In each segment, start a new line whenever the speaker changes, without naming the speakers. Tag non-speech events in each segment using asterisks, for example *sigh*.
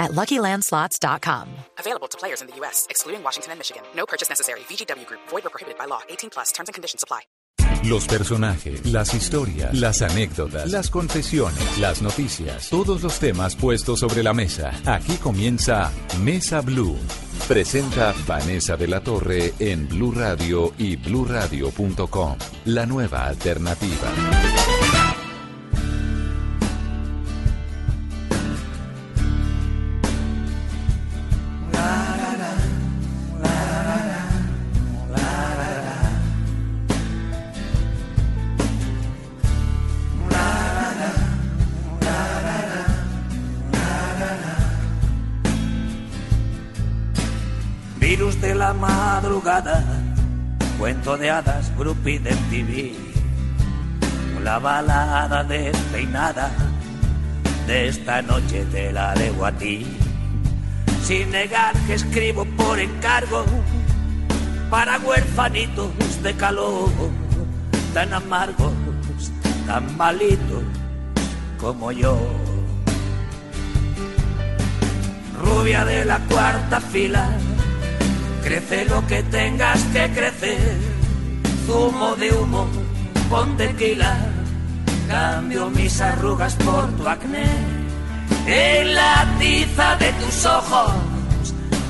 at LuckyLandSlots.com.
Available to players in the U.S., excluding Washington and Michigan. No purchase necessary. VGW Group. Void or prohibited by law. 18 plus. Terms and conditions apply.
Los personajes, las historias, las anécdotas, las confesiones, las noticias, todos los temas puestos sobre la mesa. Aquí comienza Mesa Blue. Presenta Vanessa de la Torre en Blue Radio y bluradio.com. La nueva alternativa.
De la madrugada, cuento de hadas, grupi de TV, la balada despeinada de esta noche te la debo a ti. Sin negar que escribo por encargo para huérfanitos de calor, tan amargos, tan malitos como yo. Rubia de la cuarta fila, crece lo que tengas que crecer. Zumo de humo, pon tequila, cambio mis arrugas por tu acné. En la tiza de tus ojos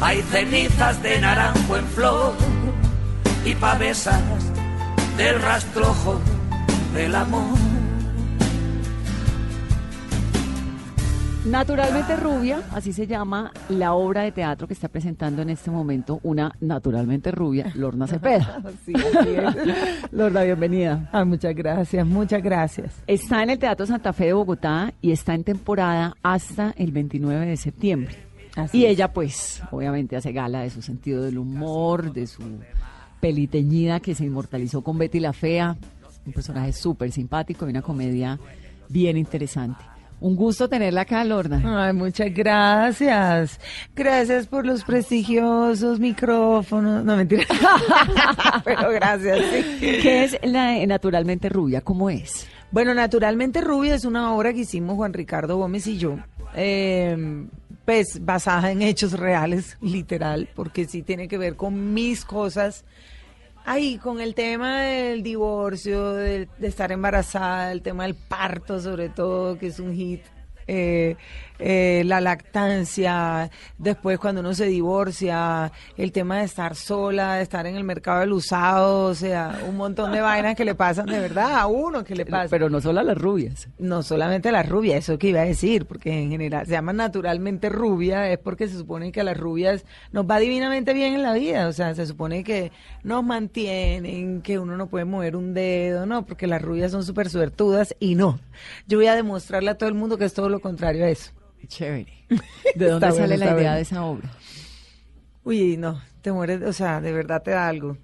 hay cenizas de naranjo en flor y pavesas del rastrojo del amor.
Naturalmente Rubia, así se llama la obra de teatro que está presentando en este momento una naturalmente rubia, Lorna Cepeda. *laughs*
Sí, así es. *laughs*
Lorna, bienvenida.
Ah, muchas gracias, muchas gracias.
Está en el Teatro Santa Fe de Bogotá y está en temporada hasta el 29 de septiembre.
Así
y
es.
ella, pues, obviamente hace gala de su sentido del humor, de su peliteñida que se inmortalizó con Betty la Fea, un personaje súper simpático y una comedia bien interesante. Un gusto tenerla acá, Lorna.
Ay, muchas gracias. Gracias por los prestigiosos micrófonos. No, mentira. *laughs* Pero gracias, sí.
¿Qué es la Naturalmente Rubia? ¿Cómo es?
Bueno, Naturalmente Rubia es una obra que hicimos Juan Ricardo Gómez y yo. eh, pues basada en hechos reales, *laughs* literal, porque sí tiene que ver con mis cosas. Ahí, con el tema del divorcio, del- de, estar embarazada, el tema del parto, sobre todo, que es un hit. eh, eh, la lactancia, después cuando uno se divorcia, el tema de estar sola, de estar en el mercado del usado, o sea, un montón de vainas que le pasan de verdad a uno que le pasa.
Pero no solo a las rubias.
No solamente la rubia, eso que iba a decir, porque en general se llama naturalmente rubia, es porque se supone que a las rubias nos va divinamente bien en la vida, o sea, se supone que nos mantienen, que uno no puede mover un dedo, no, porque las rubias son súper suertudas y no. Yo voy a demostrarle a todo el mundo que es todo lo contrario a eso.
Chévere. *laughs* ¿De dónde
Está
sale
bueno,
la idea
bueno.
de esa obra?
Uy, no, te mueres, o sea, de verdad te da algo.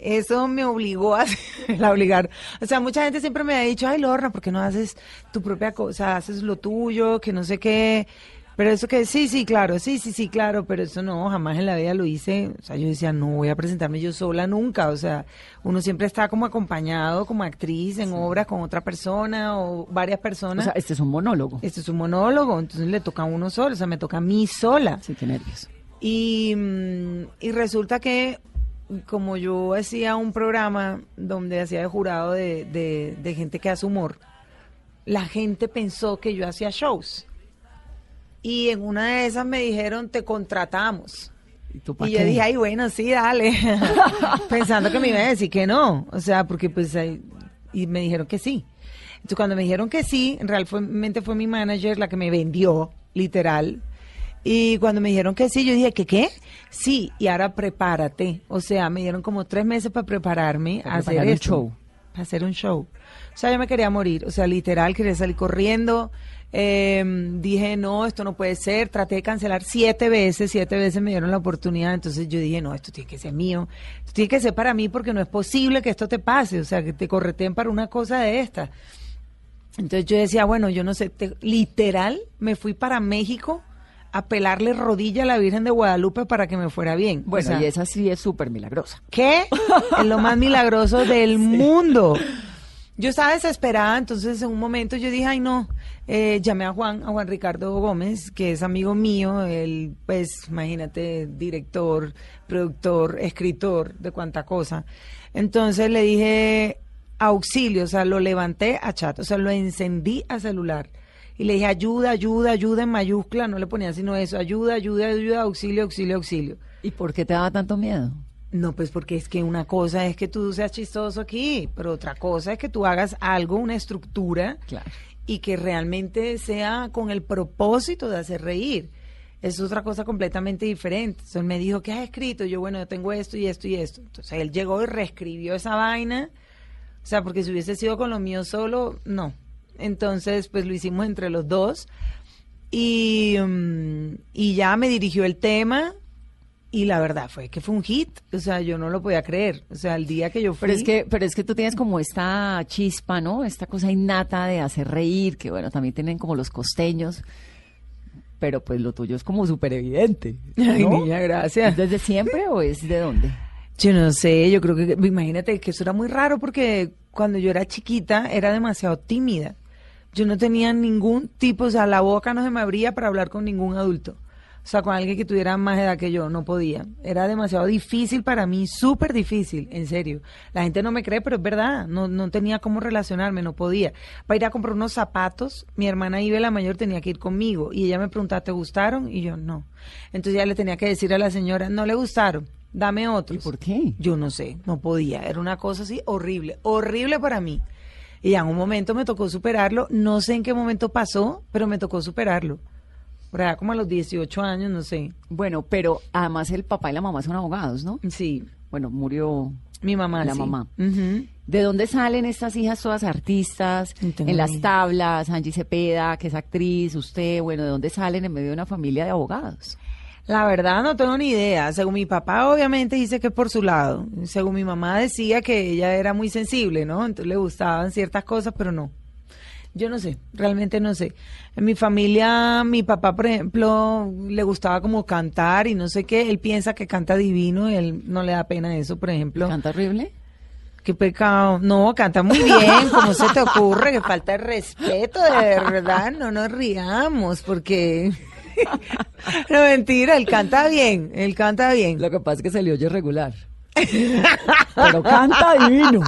Eso me obligó a *laughs* a obligar. O sea, mucha gente siempre me ha dicho, ay, Lorna, ¿por qué no haces tu propia cosa? Haces lo tuyo, que no sé qué. Pero eso que, sí, sí, claro, sí, sí, sí, claro, pero eso no, jamás en la vida lo hice. O sea, yo decía, no voy a presentarme yo sola nunca. O sea, uno siempre está como acompañado como actriz en obra con otra persona o varias
O
personas.
sea, este es un monólogo.
Esto es un monólogo, entonces le toca a uno solo, o sea, me toca a mí sola.
Sí, qué nervios.
Y, mm, y resulta que como yo hacía un programa donde hacía de jurado de, de, de gente que hace humor, la gente pensó que yo hacía shows. Y en una de esas me dijeron, te contratamos.
¿Y tú
Y yo
qué?
dije, ay, bueno, sí, dale. *laughs* Pensando que me iba a decir que no. O sea, porque pues, ahí- y me dijeron que sí. Entonces, cuando me dijeron que sí, en realmente fue mi manager la que me vendió, literal. Y cuando me dijeron que sí, yo dije, ¿que qué? Sí, y ahora prepárate. O sea, me dieron como tres meses para prepararme
Para
a hacer
el show.
hacer un show. O sea, yo me quería morir, o sea, literal, quería salir corriendo. Eh, dije, no, esto no puede ser. Traté de cancelar siete veces, siete veces me dieron la oportunidad. Entonces yo dije, no, esto tiene que ser mío. Esto tiene que ser para mí porque no es posible que esto te pase. O sea, que te correteen para una cosa de esta. Entonces yo decía, bueno, yo no sé, te- literal, me fui para México a pelarle rodilla a la Virgen de Guadalupe para que me fuera bien. O
Bueno,
sea,
y esa sí es súper milagrosa.
¿Qué? Es lo más milagroso del *laughs* mundo. Yo estaba desesperada, entonces en un momento yo dije, ay no, Eh, llamé a Juan, a Juan Ricardo Gómez, que es amigo mío, él, pues, imagínate, director, productor, escritor, de cuánta cosa. Entonces le dije, auxilio, o sea, lo levanté a chat, o sea, lo encendí a celular. Y le dije, ayuda, ayuda, ayuda en mayúscula, no le ponía sino eso, ayuda, ayuda, ayuda, auxilio, auxilio, auxilio.
¿Y por qué te daba tanto miedo?
No, pues porque es que una cosa es que tú seas chistoso aquí, pero otra cosa es que tú hagas algo, una estructura,
Claro.
y que realmente sea con el propósito de hacer reír. Es otra cosa completamente diferente. Entonces él me dijo, ¿qué has escrito? Yo, bueno, yo tengo esto y esto y esto. Entonces él llegó y reescribió esa vaina. O sea, porque si hubiese sido con lo mío solo, no. Entonces, pues lo hicimos entre los dos. Y, mm, y ya me dirigió el tema. Y la verdad fue que fue un hit. O sea, yo no lo podía creer. O sea, el día que yo fui.
Pero es que, pero es que tú tienes como esta chispa, ¿no? Esta cosa innata de hacer reír, que bueno, también tienen como los costeños. Pero pues lo tuyo es como súper evidente. *laughs*
Ay, niña, gracias.
¿Es desde siempre o es de dónde?
Yo no sé, yo creo que, imagínate que eso era muy raro porque cuando yo era chiquita era demasiado tímida. Yo no tenía ningún tipo, o sea, la boca no se me abría para hablar con ningún adulto. O sea, con alguien que tuviera más edad que yo, no podía. Era demasiado difícil para mí, súper difícil, en serio. La gente no me cree, pero es verdad, no, no tenía cómo relacionarme, no podía. Para ir a comprar unos zapatos, mi hermana Ibe, la mayor, tenía que ir conmigo. Y ella me preguntaba, ¿te gustaron? Y yo, no. Entonces ya le tenía que decir a la señora, no le gustaron, dame otros.
¿Y por qué?
Yo no sé, no podía. Era una cosa así horrible, horrible para mí. Y en un momento me tocó superarlo. No sé en qué momento pasó, pero me tocó superarlo. Por allá como a los 18 años, no sé.
Bueno, pero además el papá y la mamá son abogados, ¿no?
Sí,
Bueno, murió
mi mamá.
la
sí.
mamá. ¿De dónde salen estas hijas todas artistas? En las tablas, Angie Cepeda, que es actriz, usted, bueno, ¿de dónde salen en medio de una familia de abogados?
La verdad no tengo ni idea. Según mi papá, obviamente dice que por su lado. Según mi mamá decía que ella era muy sensible, ¿no? Entonces le gustaban ciertas cosas, pero no. Yo no sé, realmente no sé. En mi familia, mi papá, por ejemplo, le gustaba como cantar y no sé qué. Él piensa que canta divino y él no le da pena eso, por ejemplo.
¿Canta horrible?
Qué pecado. No, canta muy bien. ¿Cómo se te ocurre? Que falta de respeto, de verdad. No nos riamos porque... *laughs* no, mentira, él canta bien. Él canta bien.
Lo que pasa es que se le oye regular. Pero canta divino.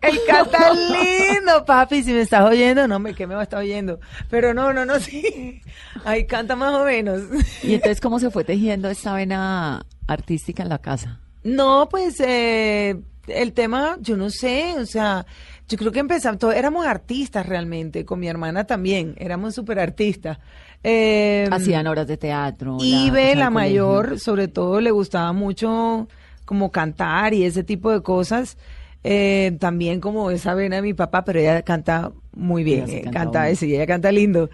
Él canta lindo, papi. Si me estás oyendo, no, me que me va a estar oyendo. Pero no, no, no, sí. Ahí canta más o menos.
¿Y entonces cómo se fue tejiendo esta vena artística en la casa?
No, pues eh, el tema, yo no sé, o sea, yo creo que empezamos, todos éramos artistas realmente, con mi hermana también, éramos súper artistas. Eh,
Hacían obras de teatro. la
Ibe, la
colegio.
mayor, sobre todo le gustaba mucho como cantar y ese tipo de cosas. Eh, también como esa vena de mi papá, pero ella canta muy bien,
Ella
eh,
canta
sí, ella canta lindo.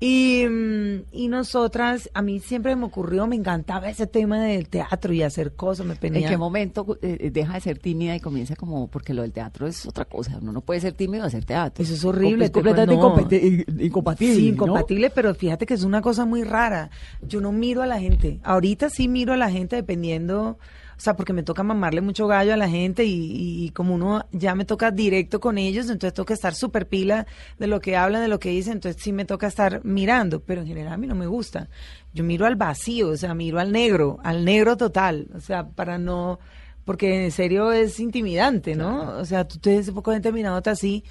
Y, mm, y nosotras, a mí siempre me ocurrió, me encantaba ese tema del teatro y hacer cosas, me
¿En qué momento eh, deja de ser tímida y comienza como, porque lo del teatro es otra cosa, uno no puede ser tímido y hacer teatro.
Eso es horrible,
Es
te-
completamente
no.
incompatible.
Sí,
¿no?
incompatible, pero fíjate que es una cosa muy rara. Yo no miro a la gente. Ahorita sí miro a la gente dependiendo, o sea, porque me toca mamarle mucho gallo a la gente y, y como uno ya me toca directo con ellos, entonces tengo que estar súper pila de lo que hablan, de lo que dicen, entonces sí me toca estar mirando, pero en general a mí no me gusta. Yo miro al vacío, o sea, miro al negro, al negro total, o sea, para no, porque en serio es intimidante, ¿no? O sea, tú te ves un poco gente mirándote así.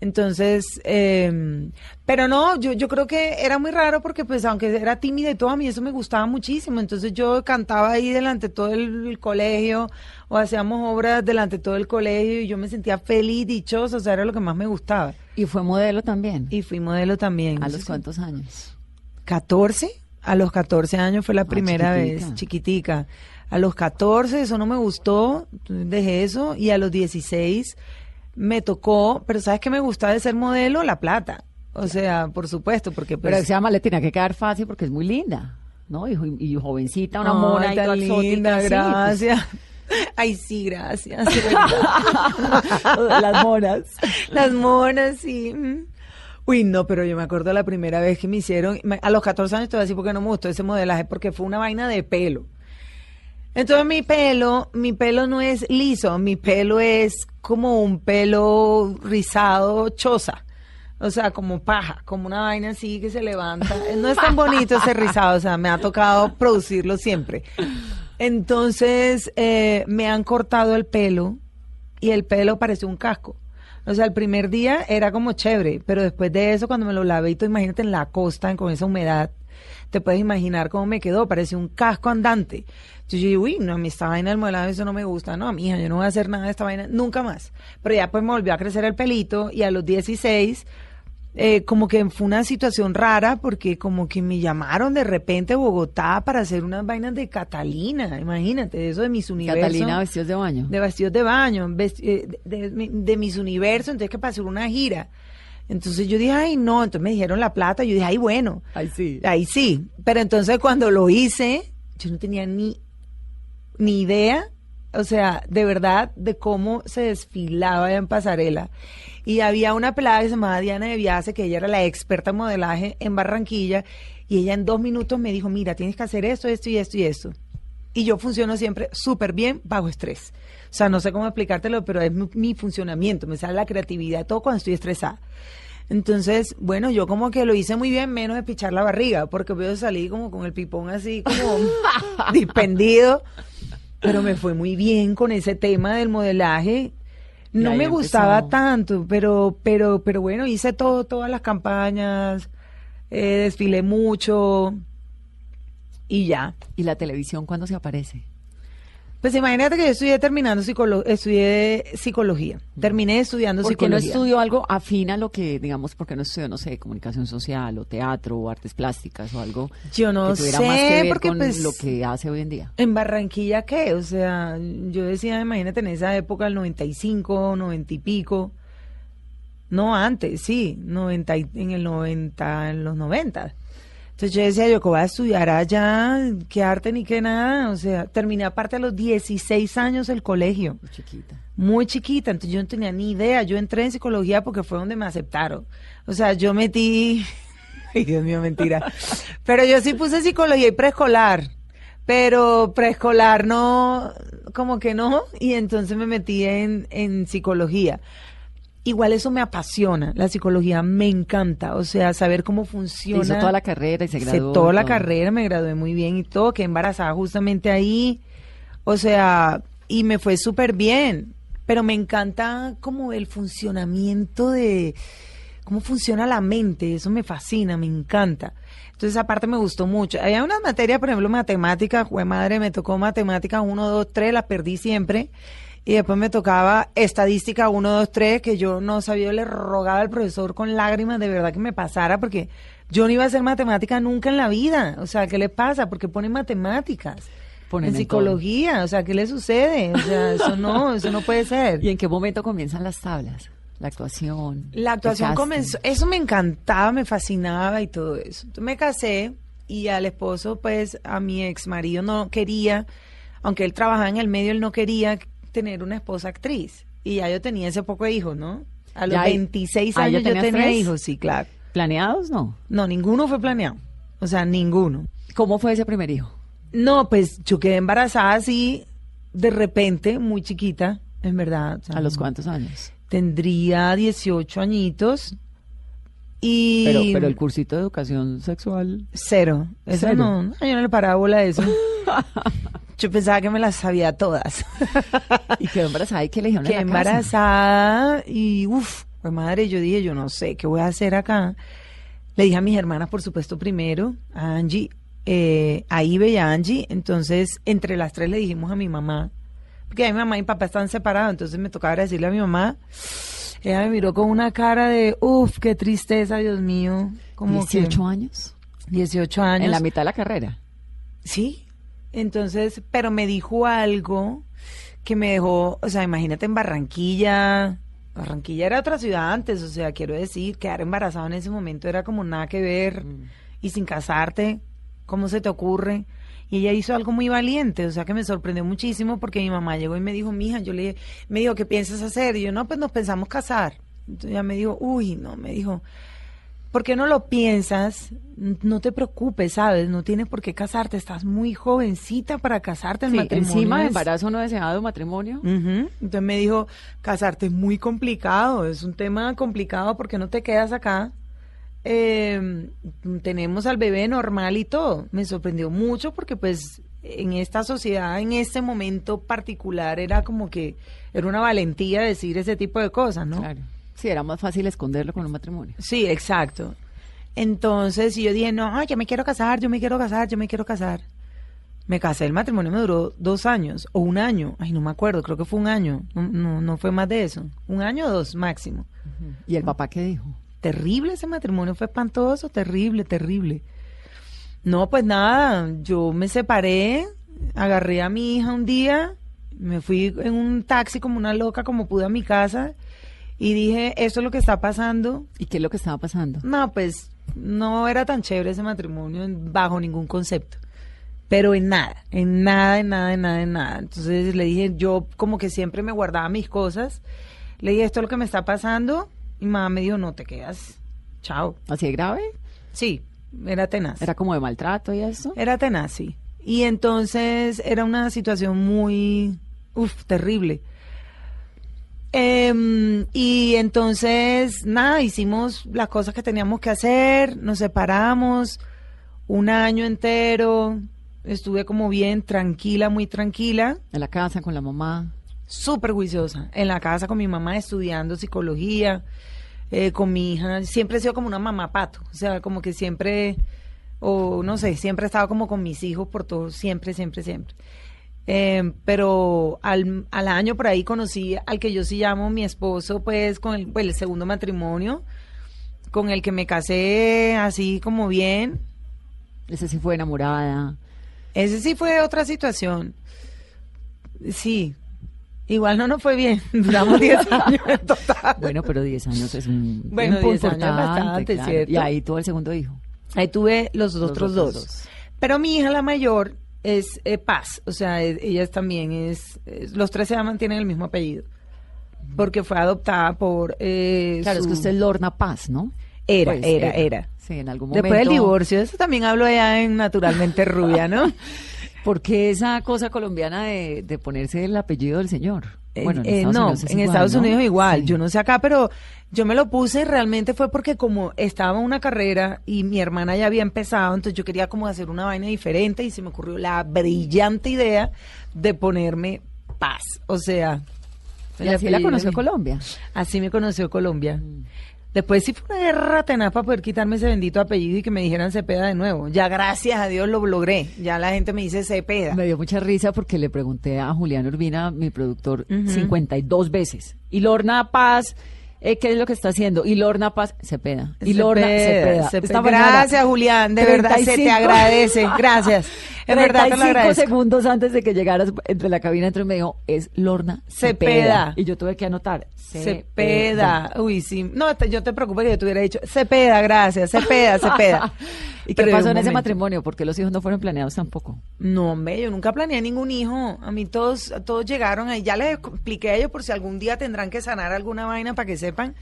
Entonces, eh, pero no, yo, yo creo que era muy raro porque pues aunque era tímida y todo, a mí eso me gustaba muchísimo. Entonces yo cantaba ahí delante de todo el, el colegio o hacíamos obras delante de todo el colegio y yo me sentía feliz, dichosa, o sea, era lo que más me gustaba.
Y fue modelo también.
Y fui modelo también.
¿A los
sí.
cuántos años?
14. A los 14 años fue la primera
chiquitica.
vez, chiquitica. A los 14 eso no me gustó, dejé eso y a los 16 me tocó, pero ¿sabes qué me gusta de ser modelo? La plata. O sea, por supuesto, porque pues...
Pero se llama le tenía que quedar fácil porque es muy linda, ¿no? Y, jo- y jovencita, una mona y
tan
exótica,
linda,
sí, pues.
gracias. *laughs* Ay, sí, gracias. *laughs*
Las monas.
Las monas, sí. Uy, no, pero yo me acuerdo la primera vez que me hicieron, a los 14 años te voy a decir porque no me gustó ese modelaje, porque fue una vaina de pelo. Entonces mi pelo, mi pelo no es liso, mi pelo es como un pelo rizado choza. O sea, como paja, como una vaina así que se levanta. No es tan bonito ese rizado, o sea, me ha tocado producirlo siempre. Entonces, eh, me han cortado el pelo y el pelo parece un casco. O sea, el primer día era como chévere, pero después de eso, cuando me lo lavé, tú imagínate en la costa, con esa humedad, te puedes imaginar cómo me quedó, parecía un casco andante. Entonces yo digo, uy, no, a mí esta vaina del modelado, eso no me gusta. No, mija, yo no voy a hacer nada de esta vaina, nunca más. Pero ya pues me volvió a crecer el pelito y a los 16 eh, como que fue una situación rara porque como que me llamaron de repente a Bogotá para hacer unas vainas de Catalina, imagínate, eso de mis universos.
Catalina vestidos de baño.
De vestidos de baño, vesti- eh, de, de- de mis universos, entonces que para hacer una gira. Entonces yo dije, ay, no, entonces me dijeron la plata, yo dije, ay, bueno,
Ay, sí.
ahí sí. Pero entonces cuando lo hice, yo no tenía ni, ni idea, o sea, de verdad, de cómo se desfilaba en pasarela. Y había una pelada que se llamaba Diana de Viase, que ella era la experta en modelaje en Barranquilla, y ella en dos minutos me dijo, mira, tienes que hacer esto, esto y esto y esto. Y yo funciono siempre súper bien bajo estrés. O sea, no sé cómo explicártelo, pero es mi, mi funcionamiento, me sale la creatividad, todo cuando estoy estresada. Entonces, bueno, yo como que lo hice muy bien, menos de pichar la barriga, porque yo salí como con el pipón así, como *laughs* dispendido. Pero me fue muy bien con ese tema del modelaje. No me gustaba tanto, pero, pero, pero bueno, hice todo, todas las campañas, eh, desfilé mucho y ya.
¿Y la televisión cuándo se aparece?
Pues imagínate que yo estudié terminando psicolo estudié psicología. Terminé estudiando
¿Por qué no
psicología.
estudió algo afín a lo que, digamos, porque no estudió, no sé, comunicación social o teatro o artes plásticas o algo
Yo no
que tuviera
sé,
más que ver
porque
con
pues
lo que hace hoy en día?
en Barranquilla qué, o sea, yo decía, imagínate en esa época el 95, 90 y pico. No antes, sí, 90 y- en el 90, en los 90. Entonces yo decía, yo que voy a estudiar allá, qué arte ni qué nada, o sea, terminé aparte a los 16 años el colegio.
Muy chiquita.
muy chiquita, entonces yo no tenía ni idea. Yo entré en psicología porque fue donde me aceptaron. O sea, yo metí, *laughs* ay Dios mío, mentira. Pero yo sí puse psicología y preescolar, pero preescolar no, como que no, y entonces me metí en, en psicología. Igual eso me apasiona, la psicología me encanta, o sea, saber cómo funciona.
Hizo toda la carrera y se graduó.
toda la
todo.
carrera, me gradué muy bien y todo, quedé embarazada justamente ahí. O sea, y me fue súper bien. Pero me encanta como el funcionamiento de cómo funciona la mente, eso me fascina, me encanta. Entonces, aparte me gustó mucho. Había unas materias, por ejemplo, matemáticas, fue madre, me tocó matemáticas 1, 2, 3, las perdí siempre. Y después me tocaba estadística 1, 2, 3, que yo no sabía, yo le rogaba al profesor con lágrimas de verdad que me pasara, porque yo no iba a hacer matemática nunca en la vida. O sea, ¿qué le pasa? Porque pone matemáticas.
Ponen
en
todo.
psicología, o sea, ¿qué le sucede? O sea, *laughs* eso no, eso no puede ser.
¿Y en qué momento comienzan las tablas? La actuación.
La actuación comenzó, eso me encantaba, me fascinaba y todo eso. Entonces me casé y al esposo, pues a mi ex marido no quería, aunque él trabajaba en el medio, él no quería tener una esposa actriz. Y ya yo tenía ese poco de hijos, ¿no? A los
Ya hay-
26
Ah, ¿ya
años yo tenía
tres?
hijos, sí, claro.
¿Planeados? No.
No, ninguno fue planeado. O sea, ninguno.
¿Cómo fue ese primer hijo?
No, pues yo quedé embarazada así, de repente, muy chiquita, en verdad. o sea,
¿A los cuántos años?
Tendría 18 añitos. Y
Pero, pero el cursito de educación sexual.
Cero. Eso
Cero.
no, yo no le paraba bola a eso. *laughs* yo pensaba que me las sabía todas. *laughs*
Y quedó embarazada y que le dijeron
Quedé embarazada y uff, pues madre, yo dije, yo no sé qué voy a hacer acá. Le dije a mis hermanas, por supuesto, primero, a Angie, eh, a Ibe y a Angie. Entonces, entre las tres le dijimos a mi mamá, porque mi mamá y mi papá están separados, entonces me tocaba decirle a mi mamá. Ella me miró con una cara de, uff, qué tristeza, Dios mío. Como que-
18 años.
18 años.
En la mitad de la carrera.
Sí. Entonces, pero me dijo algo que me dejó, o sea, imagínate en Barranquilla, Barranquilla era otra ciudad antes, o sea, quiero decir, quedar embarazada en ese momento era como nada que ver. Y sin casarte, ¿cómo se te ocurre? Y ella hizo algo muy valiente, o sea que me sorprendió muchísimo porque mi mamá llegó y me dijo, mija, yo le me dijo, ¿qué piensas hacer? Y yo, no, pues nos pensamos casar. Entonces ella me dijo, uy, no, me dijo, ¿por qué no lo piensas? No te preocupes, ¿sabes? No tienes por qué casarte, estás muy jovencita para casarte.
Sí,
matrimonio
encima de embarazo no deseado, matrimonio.
Entonces me dijo, casarte es muy complicado, es un tema complicado porque no te quedas acá. Eh, tenemos al bebé normal y todo. Me sorprendió mucho porque pues en esta sociedad, en este momento particular, era como que era una valentía decir ese tipo de cosas, ¿no?
Claro. Sí, era más fácil esconderlo con un matrimonio.
Sí, exacto. Entonces yo dije, no, yo me quiero casar, yo me quiero casar, yo me quiero casar. Me casé, el matrimonio me duró dos años o un año, ay, no me acuerdo, creo que fue un año, no, no, no fue más de eso, un año o dos máximo.
¿Y el papá qué dijo?
Terrible ese matrimonio, fue espantoso, terrible, terrible. No, pues nada, yo me separé, agarré a mi hija un día, me fui en un taxi como una loca, como pude a mi casa, y dije, esto es lo que está pasando,
¿Y qué es lo que estaba pasando?
no, pues no era tan chévere ese matrimonio bajo ningún concepto. Pero en nada, en nada, en nada, en nada, en nada. Entonces le dije, yo como que siempre me guardaba mis cosas. Le dije, esto es lo que me está pasando. Y mamá me dijo, no te quedas. Chao.
¿Así de grave?
Sí, era tenaz.
¿Era como de maltrato y eso?
Era tenaz, sí. Y entonces era una situación muy, uff, terrible. Em, y entonces, nada, hicimos las cosas que teníamos que hacer, nos separamos un año entero, estuve como bien tranquila, muy tranquila,
En la casa con la mamá.
súper juiciosa, en la casa con mi mamá estudiando psicología, eh, con mi hija, siempre he sido como una mamá pato, o sea, como que siempre, o no sé, siempre he estado como con mis hijos por todo, siempre, siempre, siempre. Eh, pero al, al año por ahí conocí al que yo sí llamo mi esposo, pues con el, pues, el segundo matrimonio, con el que me casé así como bien.
Ese sí fue enamorada.
Ese sí fue otra situación. Sí, igual no nos fue bien, *laughs* duramos 10 *laughs* años en total.
Bueno, pero 10 años es un
Bueno,
tiempo
10 años es
importante,
bastante,
claro.
¿cierto?
Y ahí tuvo el segundo hijo.
Ahí tuve los,
Los
otros
otros
dos.
dos.
Pero mi hija, la mayor, es eh, Paz. O sea, e- ella es también es, es- Los tres se llaman, tienen el mismo apellido. Porque fue adoptada por. eh,
Claro, es que usted es Lorna Paz, ¿no?
Era,
Pues,
era, era.
Sí, en algún momento.
Después del divorcio, eso también hablo ya en Naturalmente Rubia, ¿no? *laughs*
Porque esa cosa colombiana de, de ponerse el apellido del señor. Bueno, en
Eh,
Estados
no,
Unidos es
en
igual,
Estados
¿no?
Unidos igual.
Sí.
Yo no sé acá, pero yo me lo puse realmente fue porque como estaba en una carrera y mi hermana ya había empezado, entonces yo quería como hacer una vaina diferente y se me ocurrió la brillante idea de ponerme paz. O sea,
Y así la
apellido
conoció
de-
Colombia.
Así me conoció Colombia. Después sí fue una guerra tenaz para poder quitarme ese bendito apellido y que me dijeran Cepeda de nuevo. Ya gracias a Dios lo logré. Ya la gente me dice Cepeda.
Me dio mucha risa porque le pregunté a Julián Urbina, mi productor,
Ujú.
52 veces. Y Lorna Paz, eh, ¿qué es lo que está haciendo? Y Lorna Paz, Cepeda. Y Lorna Cepeda.
Cepeda.
Esta mañana,
Gracias, Julián. De verdad se te
35
agradece. Gracias. *laughs* En verdad te lo
35
agradezco.
segundos antes de que llegaras entre la cabina, entró y me dijo, es Lorna Cepeda.
Cepeda.
Y yo tuve que anotar.
Cepeda. Uy, sí. No, te- yo te preocupes que yo te hubiera dicho Cepeda, gracias. Cepeda, Cepeda. *laughs*
¿Y qué pasó en ese matrimonio? Porque los hijos no fueron planeados tampoco.
No, hombre, yo nunca planeé ningún hijo. A mí todos, todos llegaron ahí. Ya les expliqué a ellos por si algún día tendrán que sanar alguna vaina para que sepan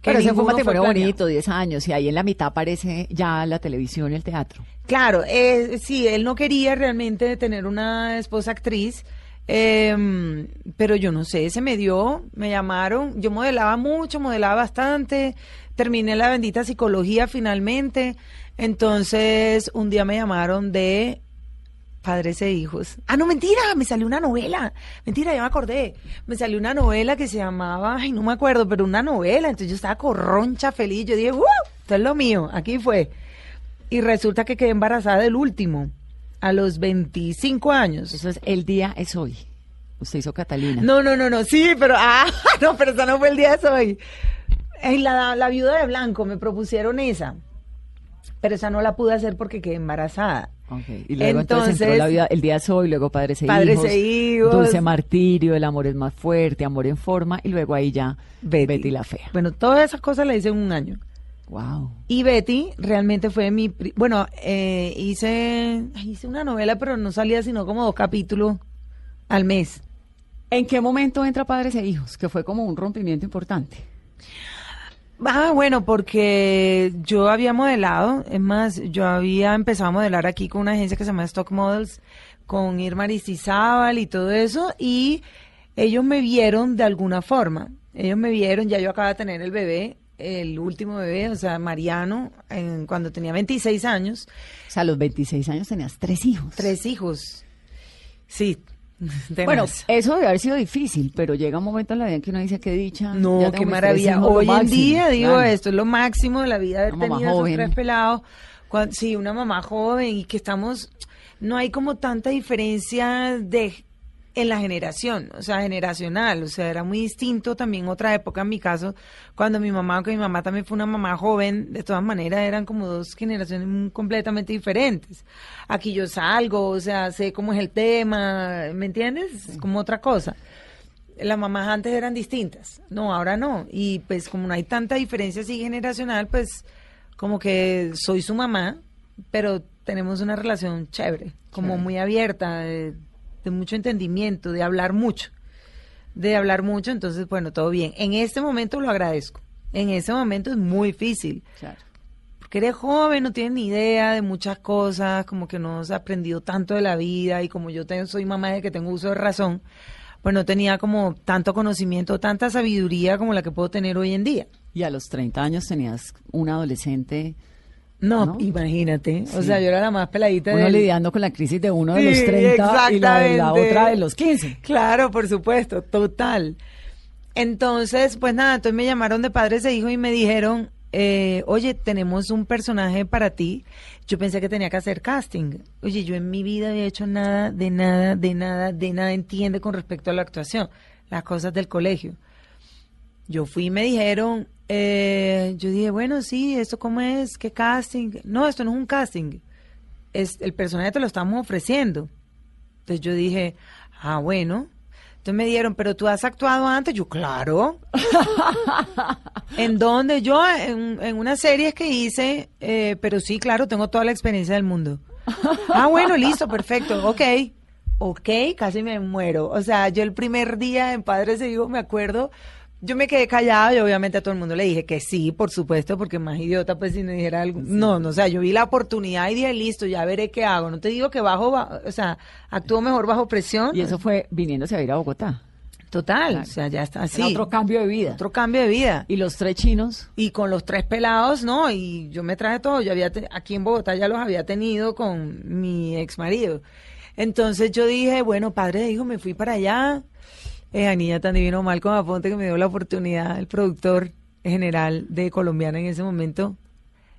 que
Pero ese fue un matrimonio bonito, 10 años, y ahí en la mitad aparece ya la televisión y el teatro.
Claro, eh, sí, él no quería realmente tener una esposa actriz, eh, pero yo no sé, se me dio, me llamaron, yo modelaba mucho, modelaba bastante, terminé la bendita psicología finalmente, entonces un día me llamaron de padres e hijos. Ah, no, mentira, me salió una novela. Mentira, ya me acordé. Me salió una novela que se llamaba, ay, no me acuerdo, pero una novela. Entonces yo estaba corroncha feliz. Yo dije, ¡uh! Esto es lo mío. Aquí fue. Y resulta que quedé embarazada del último, a los 25 años.
Eso es El Día es Hoy. Usted hizo Catalina.
No, no, no, no, sí, pero, ah, *laughs* no, pero esa no fue el día de hoy. La viuda de blanco me propusieron esa, pero esa no la pude hacer porque quedé embarazada.
Ok, Y luego entonces, entró la vida, el día es hoy, luego padres e
Padres
hijos.
e hijos.
Dulce martirio, el amor es más fuerte, amor en forma, y luego ahí ya Betty, la fea.
Bueno, todas esas cosas las hice en un año.
Wow.
Y Betty realmente fue mi... Bueno, eh, hice, hice una novela, pero no salía sino como dos capítulos al mes.
¿En qué momento entra padres e hijos? Que fue como un rompimiento importante.
Ah, bueno, porque yo había modelado, es más, yo había empezado a modelar aquí con una agencia que se llama Stock Models, con Irma Aristizábal y todo eso, y ellos me vieron de alguna forma. Ellos me vieron, ya yo acababa de tener el bebé, el último bebé, o sea, Mariano, en- cuando tenía 26 años,
O sea, a los 26 años tenías tres hijos.
tres hijos. Sí. *laughs*
Bueno, eso debe haber sido difícil, pero llega un momento en la vida en que uno dice que dicha.
No,
ya
qué maravilla. Hoy en
máximo".
día, digo,
Claro.
esto es lo máximo de la vida, haber
Una mamá
tenido esos
joven.
tres pelados. Cuan- sí, una mamá joven y que estamos, no hay como tanta diferencia de en la generación, o sea, generacional, o sea, era muy distinto también otra época en mi caso, cuando mi mamá, aunque mi mamá también fue una mamá joven, de todas maneras eran como dos generaciones completamente diferentes. Aquí yo salgo, o sea, sé cómo es el tema, ¿me entiendes? Es como otra cosa las mamás antes eran distintas, no, ahora no. Y pues como no hay tanta diferencia así generacional, pues como que soy su mamá, pero tenemos una relación chévere, como muy abierta, de, de mucho entendimiento, de hablar mucho, de hablar mucho, entonces bueno, todo bien. En este momento lo agradezco, en ese momento es muy difícil,
Claro.
porque eres joven, no tienes ni idea de muchas cosas, como que no has aprendido tanto de la vida y como yo tengo, soy mamá de que tengo uso de razón, pues no tenía como tanto conocimiento, tanta sabiduría como la que puedo tener hoy en día.
Y a los 30 años tenías un adolescente,
No,
¿No?
imagínate, o sea, yo era la más peladita
uno
del-
lidiando con la crisis de uno de
Sí,
los 30 y la de la otra de los 15.
Claro, por supuesto, total. Entonces, pues nada, entonces me llamaron de padres e hijos y me dijeron, eh, oye, tenemos un personaje para ti. Yo pensé que tenía que hacer casting. Oye, yo en mi vida había hecho nada, de nada, de nada, de nada entiende con respecto a la actuación, las cosas del colegio. Yo fui y me dijeron, eh, yo dije, bueno, sí, ¿esto cómo es? ¿Qué casting? No, esto no es un casting. Es, el personaje te lo estamos ofreciendo. Entonces yo dije, ah, bueno. Entonces me dieron, pero tú has actuado antes. Yo, claro. *laughs* ¿En dónde? Yo, en, en unas series que hice, eh, pero sí, claro, tengo toda la experiencia del mundo. ah, bueno, listo, perfecto, ok. Ok, casi me muero. O sea, yo el primer día en Padres e Hijos me acuerdo, yo me quedé callada y obviamente a todo el mundo le dije que sí, por supuesto, porque más idiota pues si me dijera algo. No, no, o sea, yo vi la oportunidad y dije, listo, ya veré qué hago. No te digo que bajo, ba- o sea, actúo mejor bajo presión.
Y eso fue viniéndose a ir a Bogotá.
Total,
Claro.
o sea, ya está así.
Era otro cambio de vida.
Otro cambio de vida.
Y los tres chinos,
Y con los tres pelados, ¿no? Y yo me traje todo. Yo había, te- aquí en Bogotá ya los había tenido con mi ex marido. Entonces yo dije, bueno, padre de hijo, me fui para allá. Esa niña tan divino, Malcolm Aponte, que me dio la oportunidad, el productor general de Colombiana en ese momento.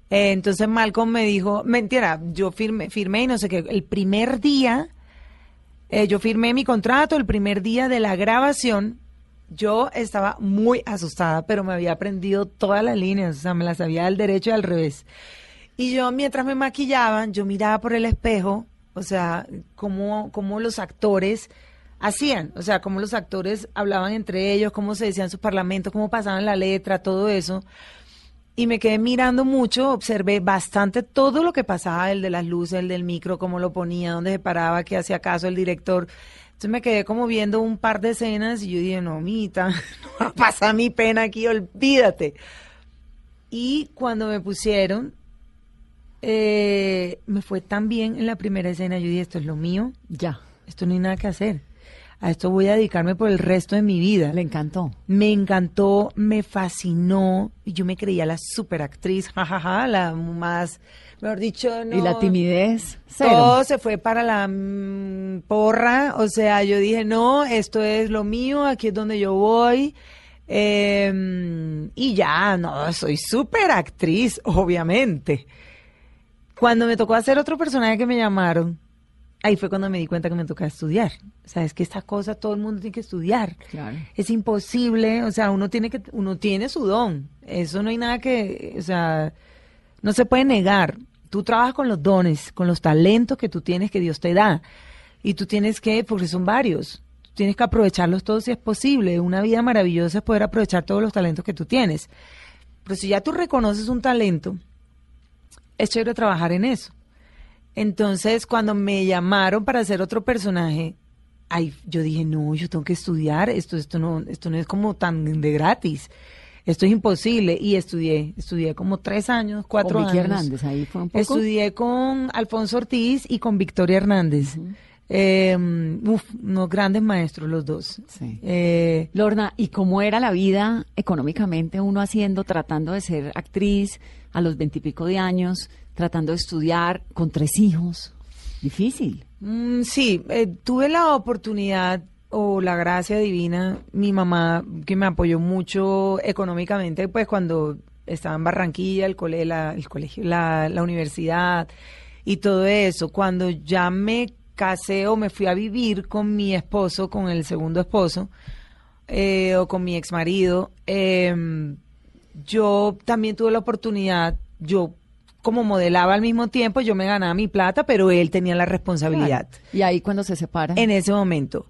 Eh, entonces Malcolm me dijo, mentira, yo firmé, firmé y no sé qué. El primer día, eh, yo firmé mi contrato, el primer día de la grabación, yo estaba muy asustada, pero me había aprendido todas las líneas, o sea, me las sabía al derecho y al revés. Y yo, mientras me maquillaban, yo miraba por el espejo, o sea, cómo, cómo los actores hacían, o sea, cómo los actores hablaban entre ellos, cómo se decían sus parlamentos, cómo pasaban la letra, todo eso. Y me quedé mirando mucho, observé bastante todo lo que pasaba, el de las luces, el del micro, cómo lo ponía, dónde se paraba, qué hacía caso el director. Entonces me quedé como viendo un par de escenas y yo dije, no, mita, *laughs* no va a pasar mi pena aquí, olvídate. Y cuando me pusieron, eh, me fue tan bien en la primera escena, yo dije, esto es lo mío,
ya,
esto no hay nada que hacer. A esto voy a dedicarme por el resto de mi vida.
le encantó.
Me encantó, me fascinó. y Yo me creía la superactriz, *laughs* jajaja, la más, mejor dicho, no.
Y la timidez, cero.
Todo se fue para la mm, porra. O sea, yo dije, no, esto es lo mío, aquí es donde yo voy. Eh, y ya, no, soy superactriz, obviamente. Cuando me tocó hacer otro personaje que me llamaron, ahí fue cuando me di cuenta que me tocaba estudiar. O sea, es que esta cosa todo el mundo tiene que estudiar.
Claro.
Es imposible, o sea, uno tiene que, uno tiene su don. Eso no hay nada que, o sea, no se puede negar. tú trabajas con los dones, con los talentos que tú tienes que Dios te da. Y tú tienes que, porque son varios, tienes que aprovecharlos todos si es posible. Una vida maravillosa es poder aprovechar todos los talentos que tú tienes. Pero si ya tú reconoces un talento, es chévere trabajar en eso. Entonces, cuando me llamaron para hacer otro personaje, ay, yo dije, no, yo tengo que estudiar, esto, esto no, esto no es como tan de gratis. Esto es imposible. Y estudié, estudié como tres años, cuatro
Con Vicky
años.
Hernández, ahí fue un poco.
Estudié con Alfonso Ortiz y con Victoria Hernández. Eh, uf, unos grandes maestros los dos.
Sí.
Eh,
Lorna, ¿y cómo era la vida económicamente uno haciendo, tratando de ser actriz a los veintipico de años, tratando de estudiar con tres hijos? Difícil.
Mm, sí, eh, tuve la oportunidad o la gracia divina, mi mamá que me apoyó mucho económicamente, pues cuando estaba en Barranquilla, el, cole, la, el colegio, la, la universidad y todo eso. Cuando ya me casé o me fui a vivir con mi esposo, con el segundo esposo, eh, o con mi ex marido, yo también tuve la oportunidad, yo como modelaba al mismo tiempo, yo me ganaba mi plata, pero él tenía la responsabilidad
Y ahí cuando se separan.
en ese momento.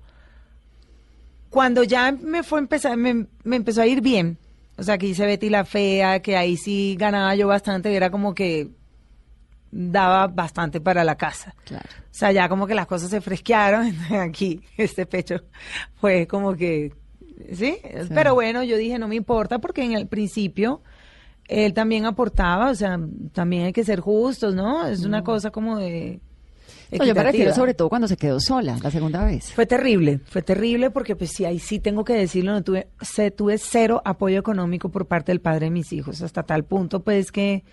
Cuando ya me fue empezar, me, me empezó a ir bien, o sea, que hice Betty la Fea, que ahí sí ganaba yo bastante, era como que daba bastante para la casa.
Claro.
O sea, ya como que las cosas se fresquearon, *laughs* aquí este pecho fue como que, ¿sí? Pero bueno, yo dije, no me importa porque en el principio él también aportaba, o sea, también hay que ser justos, ¿no? Es una cosa como de...
No, yo me refiero sobre todo cuando se quedó sola la segunda vez.
Fue terrible, fue terrible porque pues sí, ahí sí tengo que decirlo, no tuve, se, tuve cero apoyo económico por parte del padre de mis hijos, hasta tal punto pues que,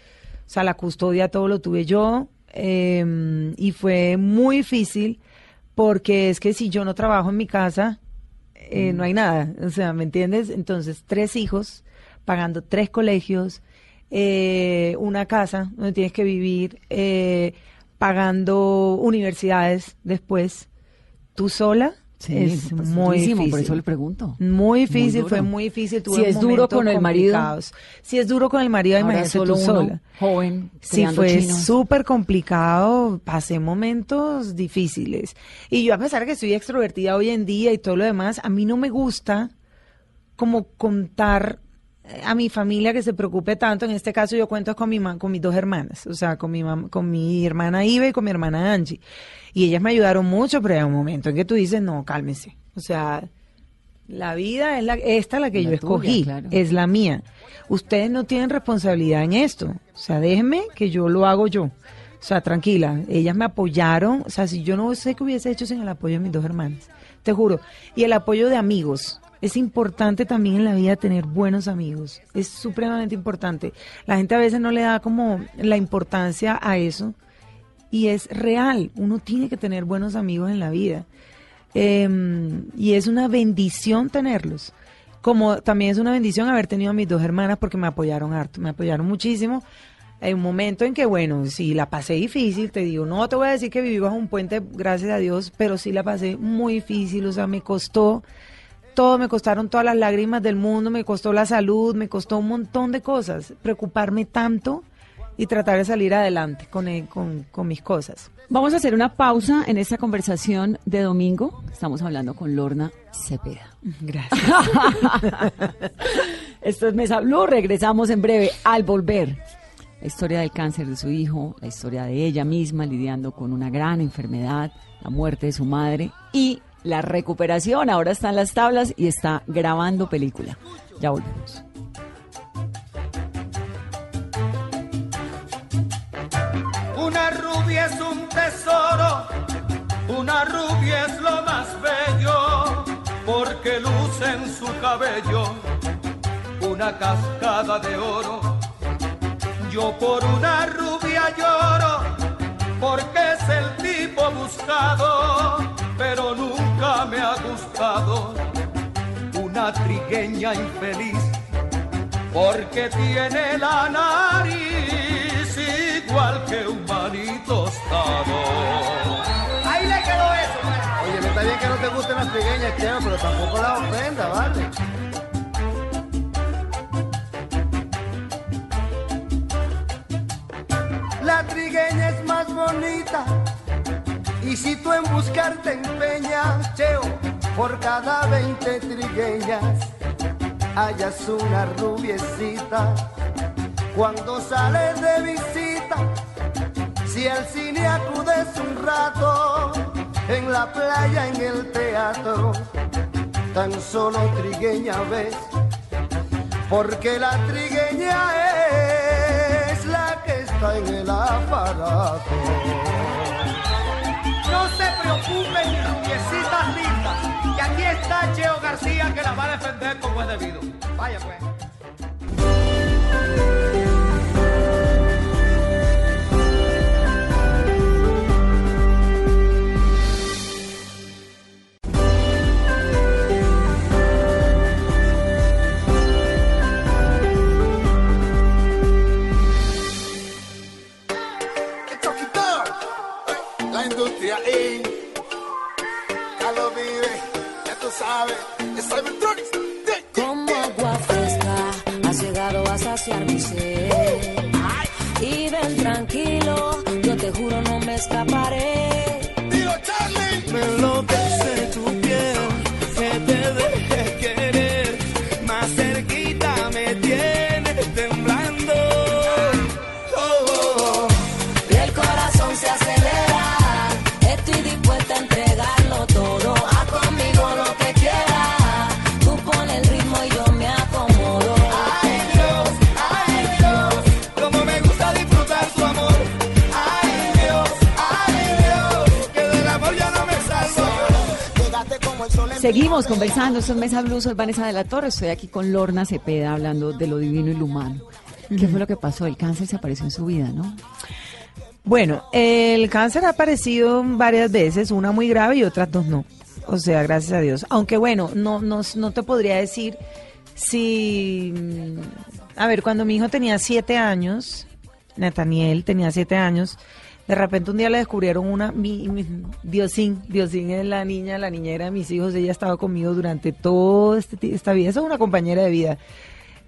o sea, la custodia todo lo tuve yo eh, y fue muy difícil porque es que si yo no trabajo en mi casa, eh, no hay nada, o sea, ¿me entiendes? Entonces, tres hijos, pagando tres colegios, eh, una casa donde tienes que vivir, eh, pagando universidades después, tú sola, es
pues,
muy difícil.
Por eso le pregunto.
Muy difícil, fue muy difícil. tuve
Si es duro con el marido.
Si es duro con el marido, imagínate
solo
tú
uno,
sola.
joven,
Sí, fue súper complicado, pasé momentos difíciles. Y yo a pesar de que soy extrovertida hoy en día y todo lo demás, a mí no me gusta como contar a mi familia que se preocupe tanto. En este caso yo cuento con mi ma- con mis dos hermanas, o sea, con mi mam- con mi hermana Iva y con mi hermana Angie. Y ellas me ayudaron mucho, pero hay un momento en que tú dices, no, cálmese. O sea, la vida es la, esta la que
La
yo
tuya,
escogí,
claro.
es la mía. Ustedes no tienen responsabilidad en esto. O sea, déjenme que yo lo hago yo. O sea, tranquila, ellas me apoyaron. O sea, si yo no sé qué hubiese hecho sin el apoyo de mis dos hermanas, te juro. Y el apoyo de amigos. Es importante también en la vida tener buenos amigos. Es supremamente importante. La gente a veces no le da como la importancia a eso. Y es real. Uno tiene que tener buenos amigos en la vida. Eh, y es una bendición tenerlos. Como también es una bendición haber tenido a mis dos hermanas porque me apoyaron harto, me apoyaron muchísimo. Hay un momento en que, bueno, sí la pasé difícil, te digo, no te voy a decir que viví bajo un puente, gracias a Dios, pero sí la pasé muy difícil, o sea, me costó todo, me costaron todas las lágrimas del mundo, me costó la salud, me costó un montón de cosas, preocuparme tanto y tratar de salir adelante con, con, con mis cosas.
Vamos a hacer una pausa en esta conversación de domingo. Estamos hablando con Lorna Cepeda.
Gracias. *laughs*
Esto es Mesa Blue. Regresamos en breve al volver. La historia del cáncer de su hijo, la historia de ella misma lidiando con una gran enfermedad, la muerte de su madre y la recuperación. Ahora está en las tablas y está grabando película. Ya volvemos.
Una rubia es un tesoro, una rubia es lo más bello, porque luce en su cabello una cascada de oro. Yo por una rubia lloro, porque es el tipo buscado, pero nunca me ha gustado una trigueña infeliz porque tiene la nariz igual que un manito tostado. Ahí le quedó eso, pues.
Oye, está bien que no te gusten las Chema, pero tampoco la ofenda, ¿vale? Y si tú en buscar te empeñas, cheo, por cada 20 trigueñas, hallas una rubiecita. Cuando sales de visita, si al cine acudes un rato, en la playa, en el teatro, tan solo trigueña ves, porque la trigueña es la que está en el aparato.
Se preocupen, mis rubiecitas lindas, que aquí está Cheo García que la va a defender como es debido. Vaya pues.
Conversando, esto es Mesa Blue, soy Vanessa de la Torre, estoy aquí con Lorna Cepeda hablando de lo divino y lo humano. ¿Qué fue lo que pasó? El cáncer se apareció en su vida, ¿no?
Bueno, el cáncer ha aparecido varias veces, una muy grave y otras dos no. O sea, gracias a Dios. Aunque bueno, no, no, no te podría decir si... mm, A ver, cuando mi hijo tenía siete años, Nathaniel tenía siete años, de repente un día le descubrieron una... Mi, mi- Diosín, Diosín es la niña, la niñera de mis hijos, ella ha estado conmigo durante toda este, esta vida. Esa es una compañera de vida.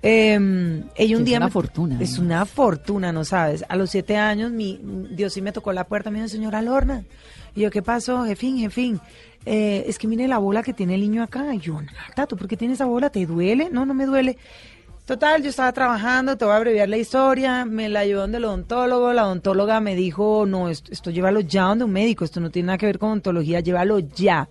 Eh, ella un
Es
día
una
me-
fortuna,
Es una fortuna, no sabes. A los siete años, mi Dios sí me tocó la puerta, me dijo, señora Lorna. Y yo, ¿qué pasó? Jefín, jefín. Eh, es que mire la bola que tiene el niño acá. Y yo, Nata, ¿tú por qué tienes esa bola? ¿Te duele? No, no me duele. Total, yo estaba trabajando, te voy a abreviar la historia, me la llevó donde el odontólogo, la odontóloga me dijo, no, esto, esto llévalo ya donde un médico, esto no tiene nada que ver con odontología, llévalo ya.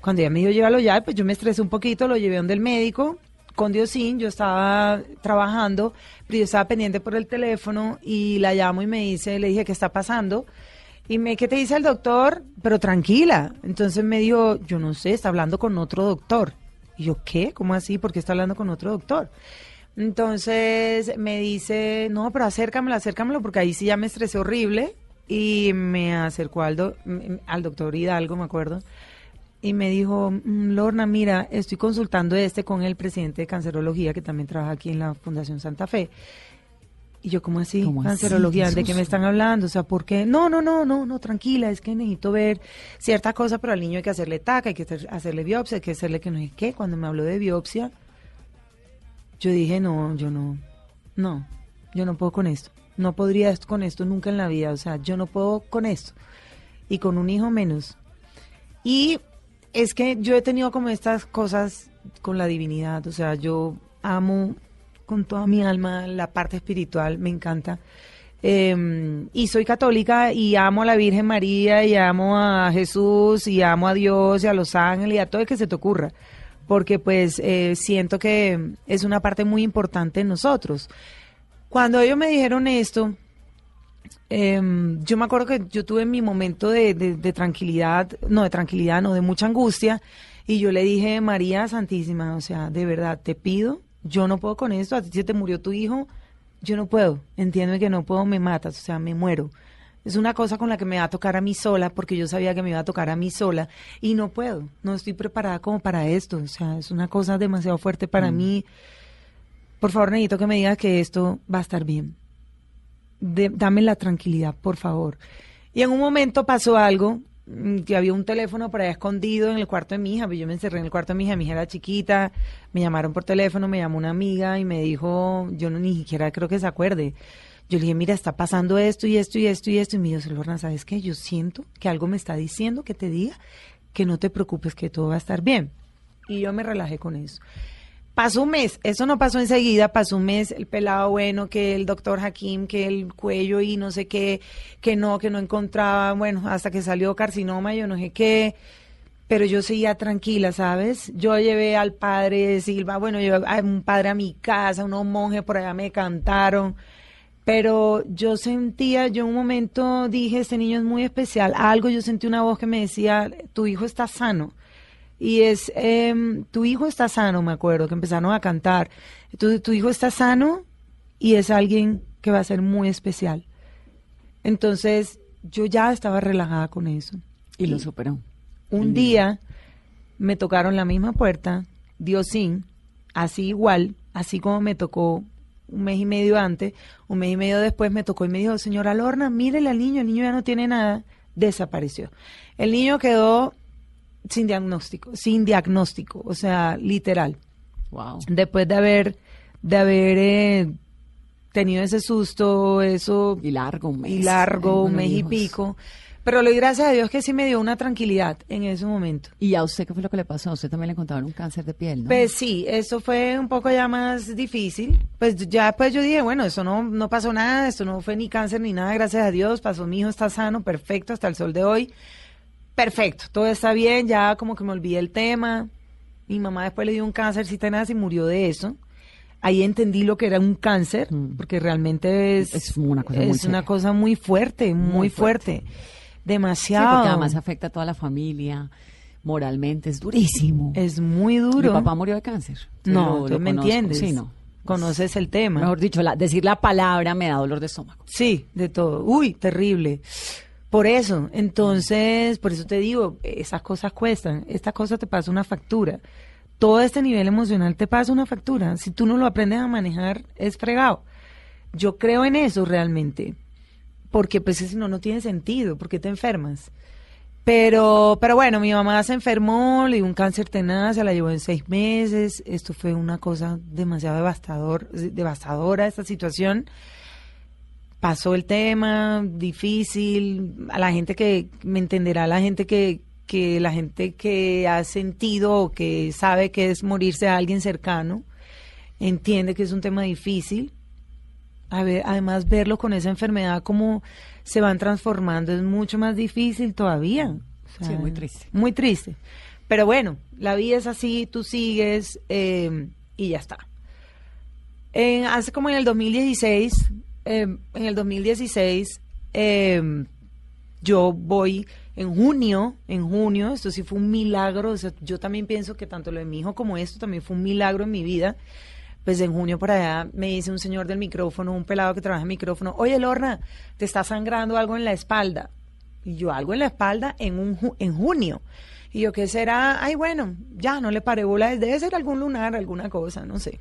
Cuando ella me dijo llévalo ya, pues yo me estresé un poquito, lo llevé donde el médico, con Diosín, yo estaba trabajando, pero yo estaba pendiente por el teléfono y la llamo y me dice, le dije, ¿qué está pasando? Y me, ¿qué te dice el doctor? Pero tranquila. Entonces me dijo, yo no sé, está hablando con otro doctor. Y yo, ¿qué? ¿Cómo así? ¿Por qué está hablando con otro doctor? Entonces me dice, no, pero acércamelo, acércamelo, porque ahí sí ya me estresé horrible. Y me acercó al, do- al doctor Hidalgo, me acuerdo. Y me dijo, "Mm, Lorna, mira, estoy consultando este con el presidente de cancerología, que también trabaja aquí en la Fundación Santa Fe. Y yo, ¿cómo así?
¿Cómo?
Cancerología, ¿de qué me están hablando? O sea, ¿por qué? No, no, no, no, no, tranquila, es que necesito ver cierta cosa, pero al niño hay que hacerle taca, hay que hacer- hacerle biopsia, hay que hacerle que no sé qué. Cuando me habló de biopsia, yo dije, no, yo no, no, yo no puedo con esto. No podría con esto nunca en la vida, o sea, yo no puedo con esto. Y con un hijo menos. Y es que yo he tenido como estas cosas con la divinidad, o sea, yo amo con toda mi alma la parte espiritual, me encanta. Eh, y soy católica y amo a la Virgen María y amo a Jesús y amo a Dios y a los ángeles y a todo el que se te ocurra, porque pues eh, siento que es una parte muy importante en nosotros. Cuando ellos me dijeron esto, Em, yo me acuerdo que yo tuve mi momento de, de- de tranquilidad, no de tranquilidad, no, de mucha angustia, y yo le dije, María Santísima, o sea, de verdad, te pido, yo no puedo con esto, a ti se te murió tu hijo, yo no puedo, entiéndeme que no puedo, me matas, o sea, me muero. Es una cosa con la que me va a tocar a mí sola, porque yo sabía que me iba a tocar a mí sola, y no puedo, no estoy preparada como para esto, o sea, es una cosa demasiado fuerte para mí. Por favor, necesito que me digas que esto va a estar bien de- dame la tranquilidad, por favor. Y en un momento pasó algo, mm, que había un teléfono por allá escondido en el cuarto de mi hija, pues yo me encerré en el cuarto de mi hija, mi hija era chiquita, me llamaron por teléfono, me llamó una amiga y me dijo, yo no, ni siquiera creo que se acuerde, Yo le dije, mira, está pasando esto y esto y esto y esto. Y me dijo, Lorna, ¿sabes qué? Yo siento que algo me está diciendo que te diga que no te preocupes, que todo va a estar bien. Y yo me relajé con eso. Pasó un mes, eso no pasó enseguida, pasó un mes, el pelado bueno, que el doctor Hakim, que el cuello y no sé qué, que no, que no encontraba, bueno, hasta que salió carcinoma, yo no sé qué, pero yo seguía tranquila, ¿sabes? Yo llevé al padre Silva, bueno, llevé a un padre a mi casa, unos monjes por allá me cantaron, pero yo sentía, yo en un momento dije, este niño es muy especial, algo, yo sentí una voz que me decía, tu hijo está sano y es, em, tu hijo está sano, me acuerdo, que empezaron a cantar. Entonces, tu hijo está sano y es alguien que va a ser muy especial. Entonces, yo ya estaba relajada con eso.
Y lo superó.
Un día me tocaron la misma puerta, Diosín, así igual, así como me tocó un mes y medio antes, un mes y medio después me tocó y me dijo, señora Lorna, mírele al niño, el niño ya no tiene nada, desapareció. El niño quedó sin diagnóstico, sin diagnóstico, o sea, literal.
Wow.
Después de haber, de haber eh, tenido ese susto, eso
Y largo, un mes.
y largo, un mes y pico. Pero le doy gracias a Dios que sí me dio una tranquilidad en ese momento.
¿Y a usted qué fue lo que le pasó? A usted también le encontraron un cáncer de piel, ¿no?
Pues sí, eso fue un poco ya más difícil. Pues ya pues yo dije, bueno, eso no, no pasó nada, esto no fue ni cáncer ni nada, gracias a Dios, pasó, mi hijo está sano, perfecto, hasta el sol de hoy. Perfecto, todo está bien, ya como que me olvidé el tema. Mi mamá después le dio un cáncer tenaz y murió de eso. Ahí entendí lo que era un cáncer, porque realmente es,
Mm. Es una cosa muy
es una
seria.
cosa muy fuerte, muy,
Muy
fuerte.
fuerte. Sí,
Demasiado.
porque además afecta a toda la familia, moralmente, es durísimo.
es muy
Mi
duro.
papá murió de cáncer. Sí,
No,
lo-
tú
lo
me
conozco.
entiendes.
Sí, no.
Conoces el tema.
Mejor dicho, la- decir la palabra me da dolor de estómago.
Sí, de todo. Uy, terrible. Por eso, entonces, por eso te digo, esas cosas cuestan. Esta cosa te pasa una factura. Todo este nivel emocional te pasa una factura. Si tú no lo aprendes a manejar, es fregado. Yo creo en eso realmente. Porque pues si no, no tiene sentido. porque te enfermas? Pero, pero bueno, mi mamá se enfermó, le dio un cáncer tenaz, se la llevó en seis meses. Esto fue una cosa demasiado devastador, devastadora esta situación pasó el tema, difícil, a la gente que me entenderá, la gente que, que la gente que ha sentido o que sabe que es morirse a alguien cercano, entiende que es un tema difícil. A ver, además verlo con esa enfermedad como se van transformando es mucho más difícil todavía. O
Sí, muy triste.
Muy triste. Pero bueno, la vida es así, tú sigues eh, y ya está. En- hace como en el 2016, eh, en el 2016, eh, yo voy en junio, en junio, esto sí fue un milagro, o sea, yo también pienso que tanto lo de mi hijo como esto también fue un milagro en mi vida. Pues en junio por allá me dice un señor del micrófono, un pelado que trabaja en micrófono, oye Lorna, te está sangrando algo en la espalda. Y yo, algo en la espalda en, un, en junio. Y yo, ¿qué será? Ay, bueno, ya no le paré bola, debe ser algún lunar, alguna cosa, no sé.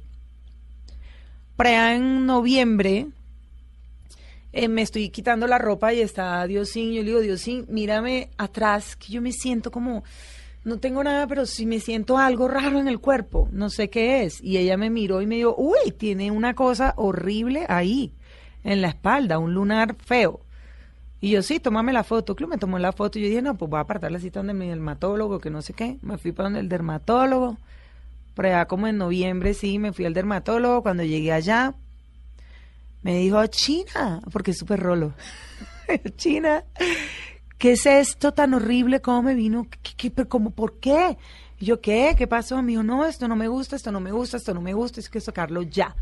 Por allá en noviembre eh, me estoy quitando la ropa y está Diosín. Yo le digo, Diosín, mírame atrás, que yo me siento como, no tengo nada, pero sí me siento algo raro en el cuerpo, no sé qué es. Y ella me miró y me dijo, uy, tiene una cosa horrible ahí, en la espalda, un lunar feo. Y yo, sí, tómame la foto. Club me tomó la foto y yo dije, no, pues voy a apartar la cita donde mi dermatólogo, que no sé qué. Me fui para donde el dermatólogo. Por allá como en noviembre, sí, me fui al dermatólogo. Cuando llegué allá, me dijo, China, porque es súper rolo. *laughs* China, ¿qué es esto tan horrible? ¿Cómo me vino? ¿Qué, cómo, ¿Por qué? Y yo, ¿qué? ¿Qué pasó? Me dijo, no, esto no me gusta, esto no me gusta, esto no me gusta, es que sacarlo ya.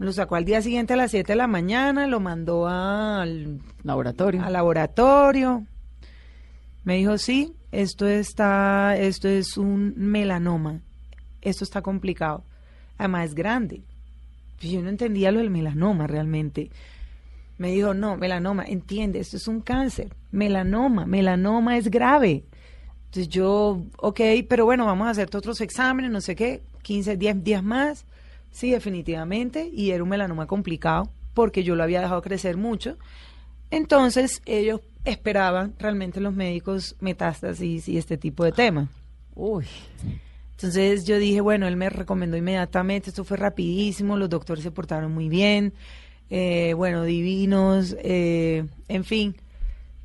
Lo sacó al día siguiente a las 7 de la mañana, lo mandó al
Laboratorio.
al laboratorio. Me dijo, sí, esto está, esto es un melanoma. Esto está complicado. Además es grande. Pues Yo no entendía lo del melanoma realmente. Me dijo, no, melanoma, entiende, esto es un cáncer. Melanoma, melanoma es grave. Entonces yo, ok, pero bueno, vamos a hacerte otros exámenes, no sé qué, 15, 10 días más. Sí, definitivamente. Y era un melanoma complicado porque yo lo había dejado crecer mucho. Entonces ellos esperaban realmente los médicos metástasis y este tipo de temas.
Uy,
Entonces yo dije, bueno, él me recomendó inmediatamente, esto fue rapidísimo, los doctores se portaron muy bien. eh, bueno, divinos, eh, en fin,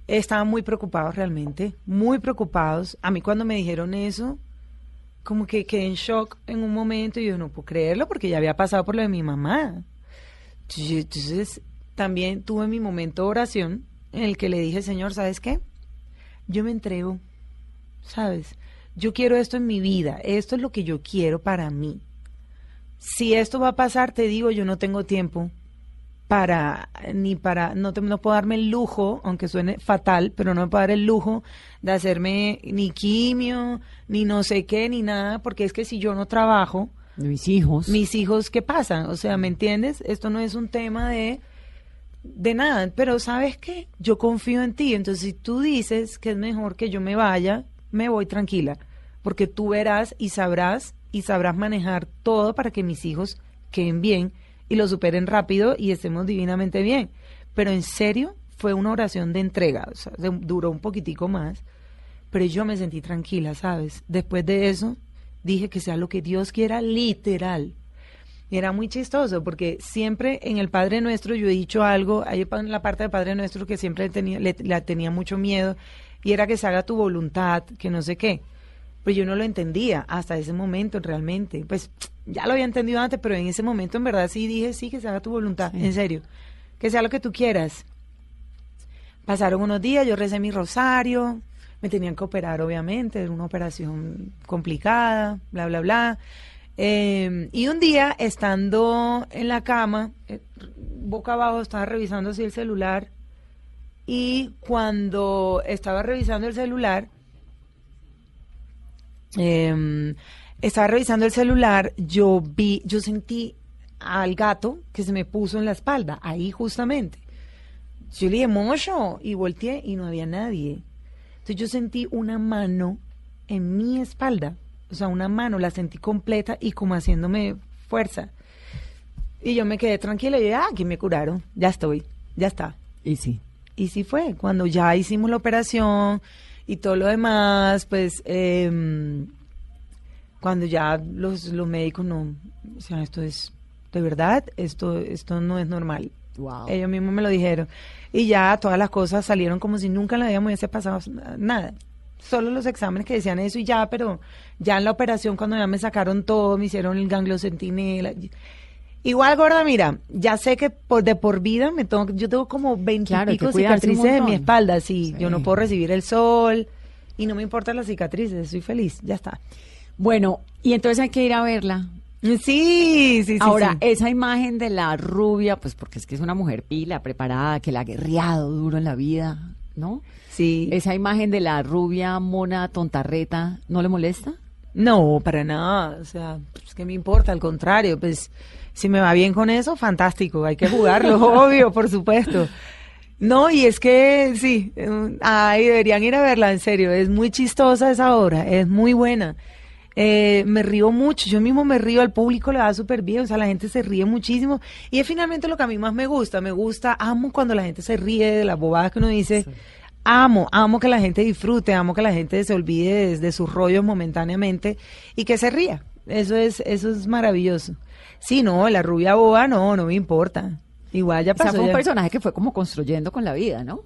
estaban muy preocupados realmente, muy preocupados. A mí cuando me dijeron eso, como que quedé en shock en un momento y yo no puedo creerlo porque ya había pasado por lo de mi mamá. Entonces, también tuve mi momento de oración en el que le dije, Señor, ¿sabes qué? Yo me entrego, ¿sabes? Yo quiero esto en mi vida, esto es lo que yo quiero para mí. Si esto va a pasar, te digo, yo no tengo tiempo para, ni para, no, te- no puedo darme el lujo, aunque suene fatal, pero no me puedo dar el lujo de hacerme ni quimio, ni no sé qué, ni nada, porque es que si yo no trabajo,
Mis hijos.
mis hijos, ¿qué pasa? O sea, ¿me entiendes? Esto no es un tema de, de nada, pero ¿sabes qué? Yo confío en ti, entonces si tú dices que es mejor que yo me vaya, me voy tranquila, porque tú verás y sabrás y sabrás manejar todo para que mis hijos queden bien y lo superen rápido y estemos divinamente bien. Pero en serio, fue una oración de entrega, o sea, duró un poquitico más, pero yo me sentí tranquila, ¿sabes? Después de eso, dije que sea lo que Dios quiera, literal. Y era muy chistoso porque siempre en el Padre Nuestro yo he dicho algo, hay la parte del Padre Nuestro que siempre tenía, le, la tenía mucho miedo y era que se haga tu voluntad, que no sé qué. Pues yo no lo entendía hasta ese momento realmente. Pues ya lo había entendido antes, pero en ese momento en verdad sí dije, sí, que se haga tu voluntad, en serio. Que sea lo que tú quieras. Pasaron unos días, yo recé mi rosario, me tenían que operar, obviamente, era una operación complicada, bla, bla, bla. Eh, y un día, estando en la cama, eh, boca abajo, estaba revisando así el celular, y cuando estaba revisando el celular, eh, estaba revisando el celular, yo vi, yo sentí al gato que se me puso en la espalda, ahí justamente. Yo le dije, mocho, y volteé y no había nadie. Entonces yo sentí una mano en mi espalda, o sea, una mano, la sentí completa y como haciéndome fuerza. Y yo me quedé tranquila y dije, ah, aquí me curaron, ya estoy, ya está.
Y sí.
Y sí fue, cuando ya hicimos la operación y todo lo demás, pues em, cuando ya los, los médicos no, o sea, esto es, de verdad, esto, esto no es normal.
Wow.
Ellos mismos me lo dijeron. Y ya todas las cosas salieron como si nunca vida me hubiese pasado nada. Solo los exámenes que decían eso y ya, pero ya en la operación cuando ya me sacaron todo, me hicieron el ganglio centinela. Igual, gorda, mira, ya sé que por de por vida me tengo, yo tengo como
Claro, hay que
veintipico
cuidarse un
cicatrices en mi espalda, sí,
Sí.
yo no puedo recibir el sol y no me importan las cicatrices, estoy feliz, ya está.
Bueno, y entonces hay que ir a verla.
Sí, sí, sí.
Ahora,
sí.
esa imagen de la rubia, pues porque es que es una mujer pila, preparada, que la ha guerreado duro en la vida, ¿no?
Sí.
Esa imagen de la rubia mona tontarreta, ¿no le molesta?
No, para nada. O sea, es que me importa, al contrario, pues si me va bien con eso, fantástico, hay que jugarlo, *laughs* obvio, por supuesto. No, y es que sí, eh, ay, deberían ir a verla, en serio, es muy chistosa esa obra, es muy buena. Eh, me río mucho, yo mismo me río, al público le va súper bien, o sea, la gente se ríe muchísimo. Y es finalmente lo que a mí más me gusta, me gusta, amo cuando la gente se ríe de las bobadas que uno dice. Amo, amo que la gente disfrute, amo que la gente se olvide de, de sus rollos momentáneamente y que se ría. Eso es, eso es maravilloso. Sí, no, la rubia boba, no, no me importa. Igual ya
O sea,
pasó.
fue un
ya.
personaje que fue como construyendo con la vida, ¿no?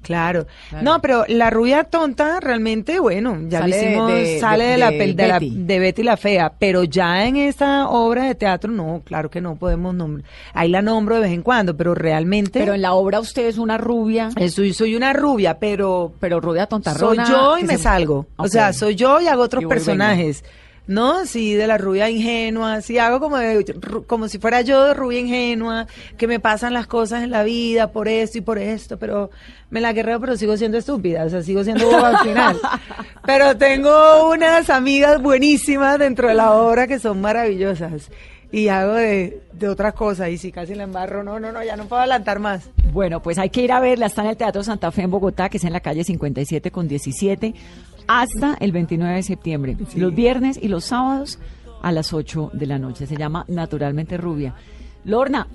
Claro.
Claro.
No, pero la rubia tonta realmente, bueno, ya
Sale
lo hicimos,
de-
sale
de-
de, la,
de
pel- de, la-
Betty.
de Betty la Fea, pero ya en esta obra de teatro, no, claro que no podemos nombrar. Ahí la nombro de vez en cuando, pero realmente...
Pero en la obra usted es una rubia,
eh, soy, soy una rubia, pero
pero rubia
soy
tontarrona.
yo y me
se-
salgo. O sea, soy yo y hago otros
Y
personajes. ¿No? Sí, de la rubia ingenua, sí hago como de- como si fuera yo de rubia ingenua, que me pasan las cosas en la vida por esto y por esto, pero me la guerreo, pero sigo siendo estúpida, o sea, sigo siendo boba al final. *laughs* Pero tengo unas amigas buenísimas dentro de la obra que son maravillosas. Y hago de, de otras cosas, y si casi la embarro, no, no, no, ya no puedo adelantar más.
Bueno, pues hay que ir a verla. Está en el Teatro Santa Fe en Bogotá, que es en la calle 57 con 17, hasta el 29 de septiembre. Los viernes y los sábados a las 8 de la noche. Se llama Naturalmente Rubia. Lorna,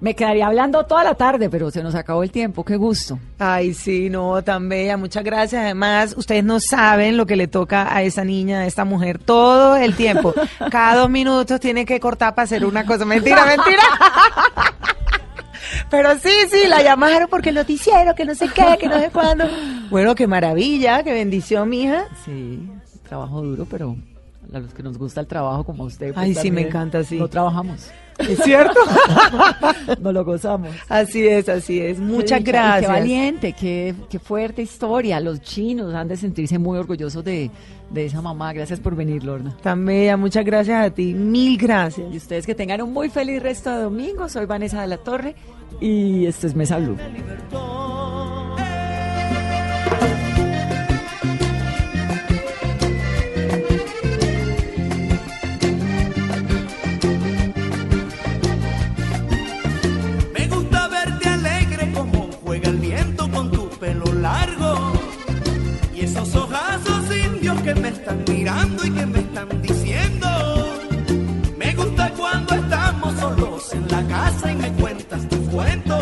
me quedaría hablando toda la tarde, pero se nos acabó el tiempo. Qué gusto.
Ay, sí, no, tan bella, muchas gracias. Además, ustedes no saben lo que le toca a esa niña, a esta mujer, todo el tiempo. *laughs* Cada dos minutos tiene que cortar para hacer una cosa. Mentira, *laughs* mentira. Pero sí, sí, la *laughs* llamaron porque el noticiero, que no sé qué, que no sé cuándo. *laughs* Bueno, qué maravilla, qué bendición, mija.
Sí, trabajo duro, pero a los que nos gusta el trabajo como usted. pues,
Ay, sí, me
también
encanta, sí.
No trabajamos.
¿Es cierto? *laughs*
no lo gozamos.
Así es, así es. Muchas gracias.
Qué valiente, qué, qué fuerte historia. Los chinos han de sentirse muy orgullosos de, de esa mamá. Gracias por venir, Lorna.
Tan bella, muchas gracias a ti. Mil gracias.
Y ustedes que tengan un muy feliz resto de domingo. Soy Vanessa de la Torre y esto es Mesa Blue.
Y que me están diciendo. Me gusta cuando estamos solos en la casa y me cuentas tus cuentos